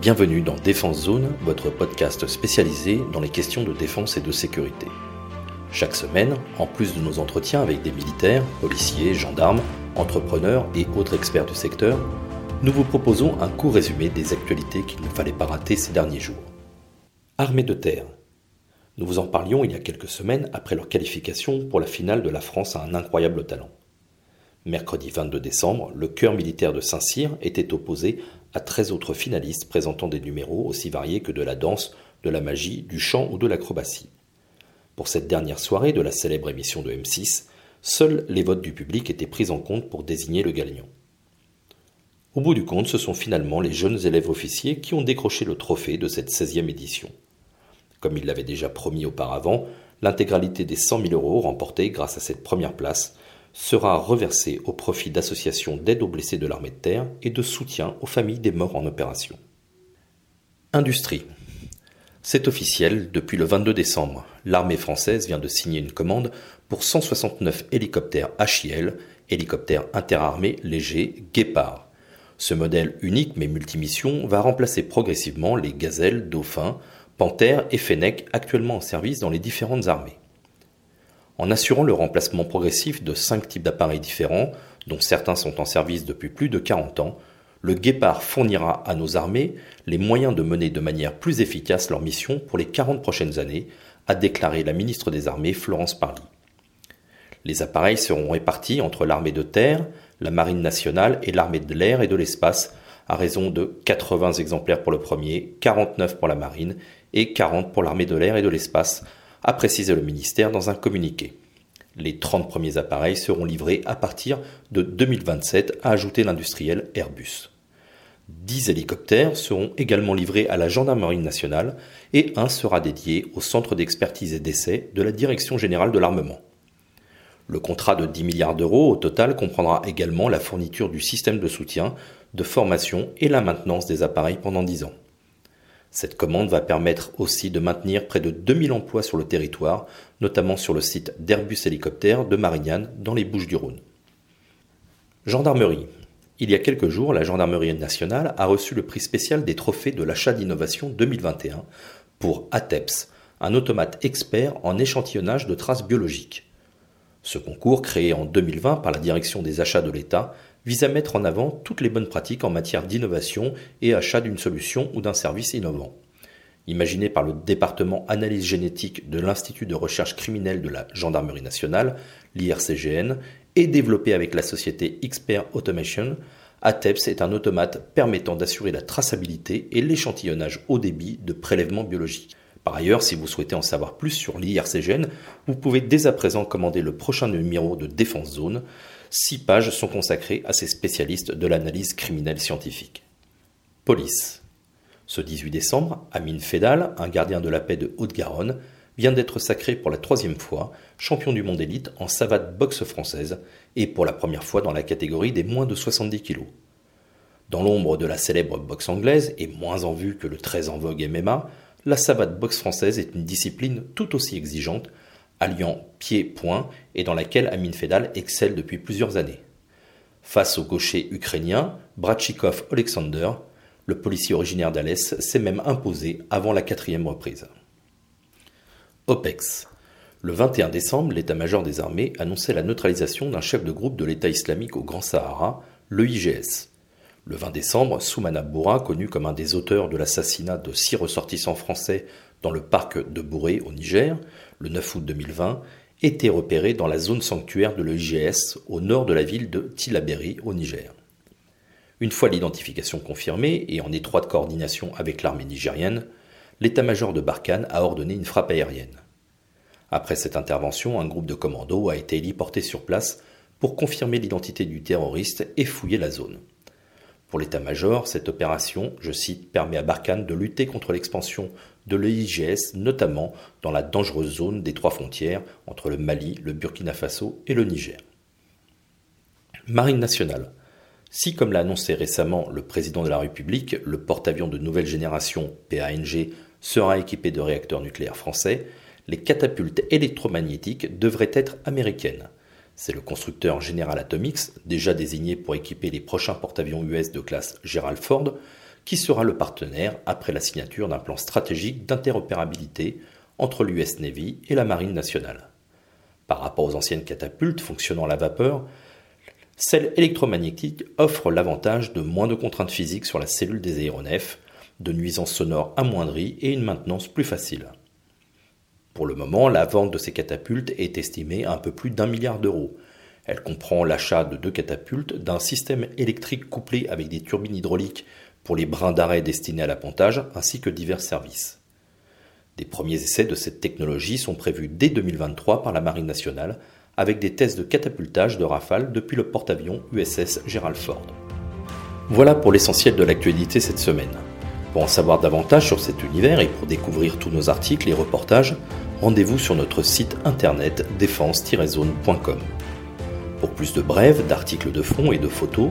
Bienvenue dans Défense Zone, votre podcast spécialisé dans les questions de défense et de sécurité. Chaque semaine, en plus de nos entretiens avec des militaires, policiers, gendarmes, entrepreneurs et autres experts du secteur, nous vous proposons un court résumé des actualités qu'il ne fallait pas rater ces derniers jours. Armée de terre. Nous vous en parlions il y a quelques semaines après leur qualification pour la finale de la France à un incroyable talent. Mercredi 22 décembre, le chœur militaire de Saint-Cyr était opposé à 13 autres finalistes présentant des numéros aussi variés que de la danse, de la magie, du chant ou de l'acrobatie. Pour cette dernière soirée de la célèbre émission de M6, seuls les votes du public étaient pris en compte pour désigner le gagnant. Au bout du compte, ce sont finalement les jeunes élèves officiers qui ont décroché le trophée de cette 16e édition. Comme il l'avait déjà promis auparavant, l'intégralité des 100 000 euros remportés grâce à cette première place sera reversé au profit d'associations d'aide aux blessés de l'armée de terre et de soutien aux familles des morts en opération. Industrie. C'est officiel, depuis le 22 décembre, l'armée française vient de signer une commande pour 169 hélicoptères HIL, hélicoptères interarmés légers Guépard. Ce modèle unique mais multimission va remplacer progressivement les gazelles, dauphins, panthères et fennecs actuellement en service dans les différentes armées en assurant le remplacement progressif de cinq types d'appareils différents, dont certains sont en service depuis plus de 40 ans, le Guépard fournira à nos armées les moyens de mener de manière plus efficace leur mission pour les 40 prochaines années, a déclaré la ministre des Armées Florence Parly. Les appareils seront répartis entre l'armée de terre, la marine nationale et l'armée de l'air et de l'espace, à raison de 80 exemplaires pour le premier, 49 pour la marine et 40 pour l'armée de l'air et de l'espace, a précisé le ministère dans un communiqué. Les 30 premiers appareils seront livrés à partir de 2027, a ajouté l'industriel Airbus. 10 hélicoptères seront également livrés à la Gendarmerie nationale et un sera dédié au Centre d'expertise et d'essai de la Direction générale de l'armement. Le contrat de 10 milliards d'euros au total comprendra également la fourniture du système de soutien, de formation et la maintenance des appareils pendant 10 ans. Cette commande va permettre aussi de maintenir près de 2000 emplois sur le territoire, notamment sur le site d'Airbus Hélicoptère de Marignane dans les Bouches-du-Rhône. Gendarmerie. Il y a quelques jours, la Gendarmerie nationale a reçu le prix spécial des trophées de l'achat d'innovation 2021 pour ATEPS, un automate expert en échantillonnage de traces biologiques. Ce concours, créé en 2020 par la Direction des achats de l'État, vise à mettre en avant toutes les bonnes pratiques en matière d'innovation et achat d'une solution ou d'un service innovant. Imaginé par le département analyse génétique de l'Institut de recherche criminelle de la Gendarmerie nationale, l'IRCGN, et développé avec la société Expert Automation, ATEPS est un automate permettant d'assurer la traçabilité et l'échantillonnage haut débit de prélèvements biologiques. Par ailleurs, si vous souhaitez en savoir plus sur l'IRCGN, vous pouvez dès à présent commander le prochain numéro de Défense Zone. Six pages sont consacrées à ces spécialistes de l'analyse criminelle scientifique. Police. Ce 18 décembre, Amine Fédal, un gardien de la paix de Haute-Garonne, vient d'être sacré pour la troisième fois champion du monde élite en savate boxe française et pour la première fois dans la catégorie des moins de 70 kg. Dans l'ombre de la célèbre boxe anglaise et moins en vue que le très en vogue MMA, la savate boxe française est une discipline tout aussi exigeante alliant pied-point et dans laquelle Amin Fedal excelle depuis plusieurs années. Face au gaucher ukrainien Bratchikov Alexander, le policier originaire d'Alès s'est même imposé avant la quatrième reprise. OPEX. Le 21 décembre, l'état-major des armées annonçait la neutralisation d'un chef de groupe de l'État islamique au Grand Sahara, le IGS. Le 20 décembre, Soumana Boura, connu comme un des auteurs de l'assassinat de six ressortissants français dans le parc de Bourré au Niger, le 9 août 2020, était repéré dans la zone sanctuaire de l'EIGS au nord de la ville de Tilaberi au Niger. Une fois l'identification confirmée et en étroite coordination avec l'armée nigérienne, l'état-major de Barkhane a ordonné une frappe aérienne. Après cette intervention, un groupe de commandos a été héliporté sur place pour confirmer l'identité du terroriste et fouiller la zone. Pour l'état-major, cette opération, je cite, permet à Barkhane de lutter contre l'expansion de l'EIGS, notamment dans la dangereuse zone des trois frontières entre le Mali, le Burkina Faso et le Niger. Marine nationale. Si, comme l'a annoncé récemment le président de la République, le porte-avions de nouvelle génération PANG sera équipé de réacteurs nucléaires français, les catapultes électromagnétiques devraient être américaines. C'est le constructeur General Atomics, déjà désigné pour équiper les prochains porte-avions US de classe Gerald Ford, qui sera le partenaire après la signature d'un plan stratégique d'interopérabilité entre l'US Navy et la Marine nationale. Par rapport aux anciennes catapultes fonctionnant à la vapeur, celle électromagnétique offre l'avantage de moins de contraintes physiques sur la cellule des aéronefs, de nuisances sonores amoindries et une maintenance plus facile. Pour le moment, la vente de ces catapultes est estimée à un peu plus d'un milliard d'euros. Elle comprend l'achat de deux catapultes, d'un système électrique couplé avec des turbines hydrauliques pour les brins d'arrêt destinés à l'appontage, ainsi que divers services. Des premiers essais de cette technologie sont prévus dès 2023 par la Marine nationale, avec des tests de catapultage de Rafale depuis le porte-avions USS Gerald Ford. Voilà pour l'essentiel de l'actualité cette semaine. Pour en savoir davantage sur cet univers et pour découvrir tous nos articles et reportages, rendez-vous sur notre site internet défense-zone.com. Pour plus de brèves, d'articles de fond et de photos,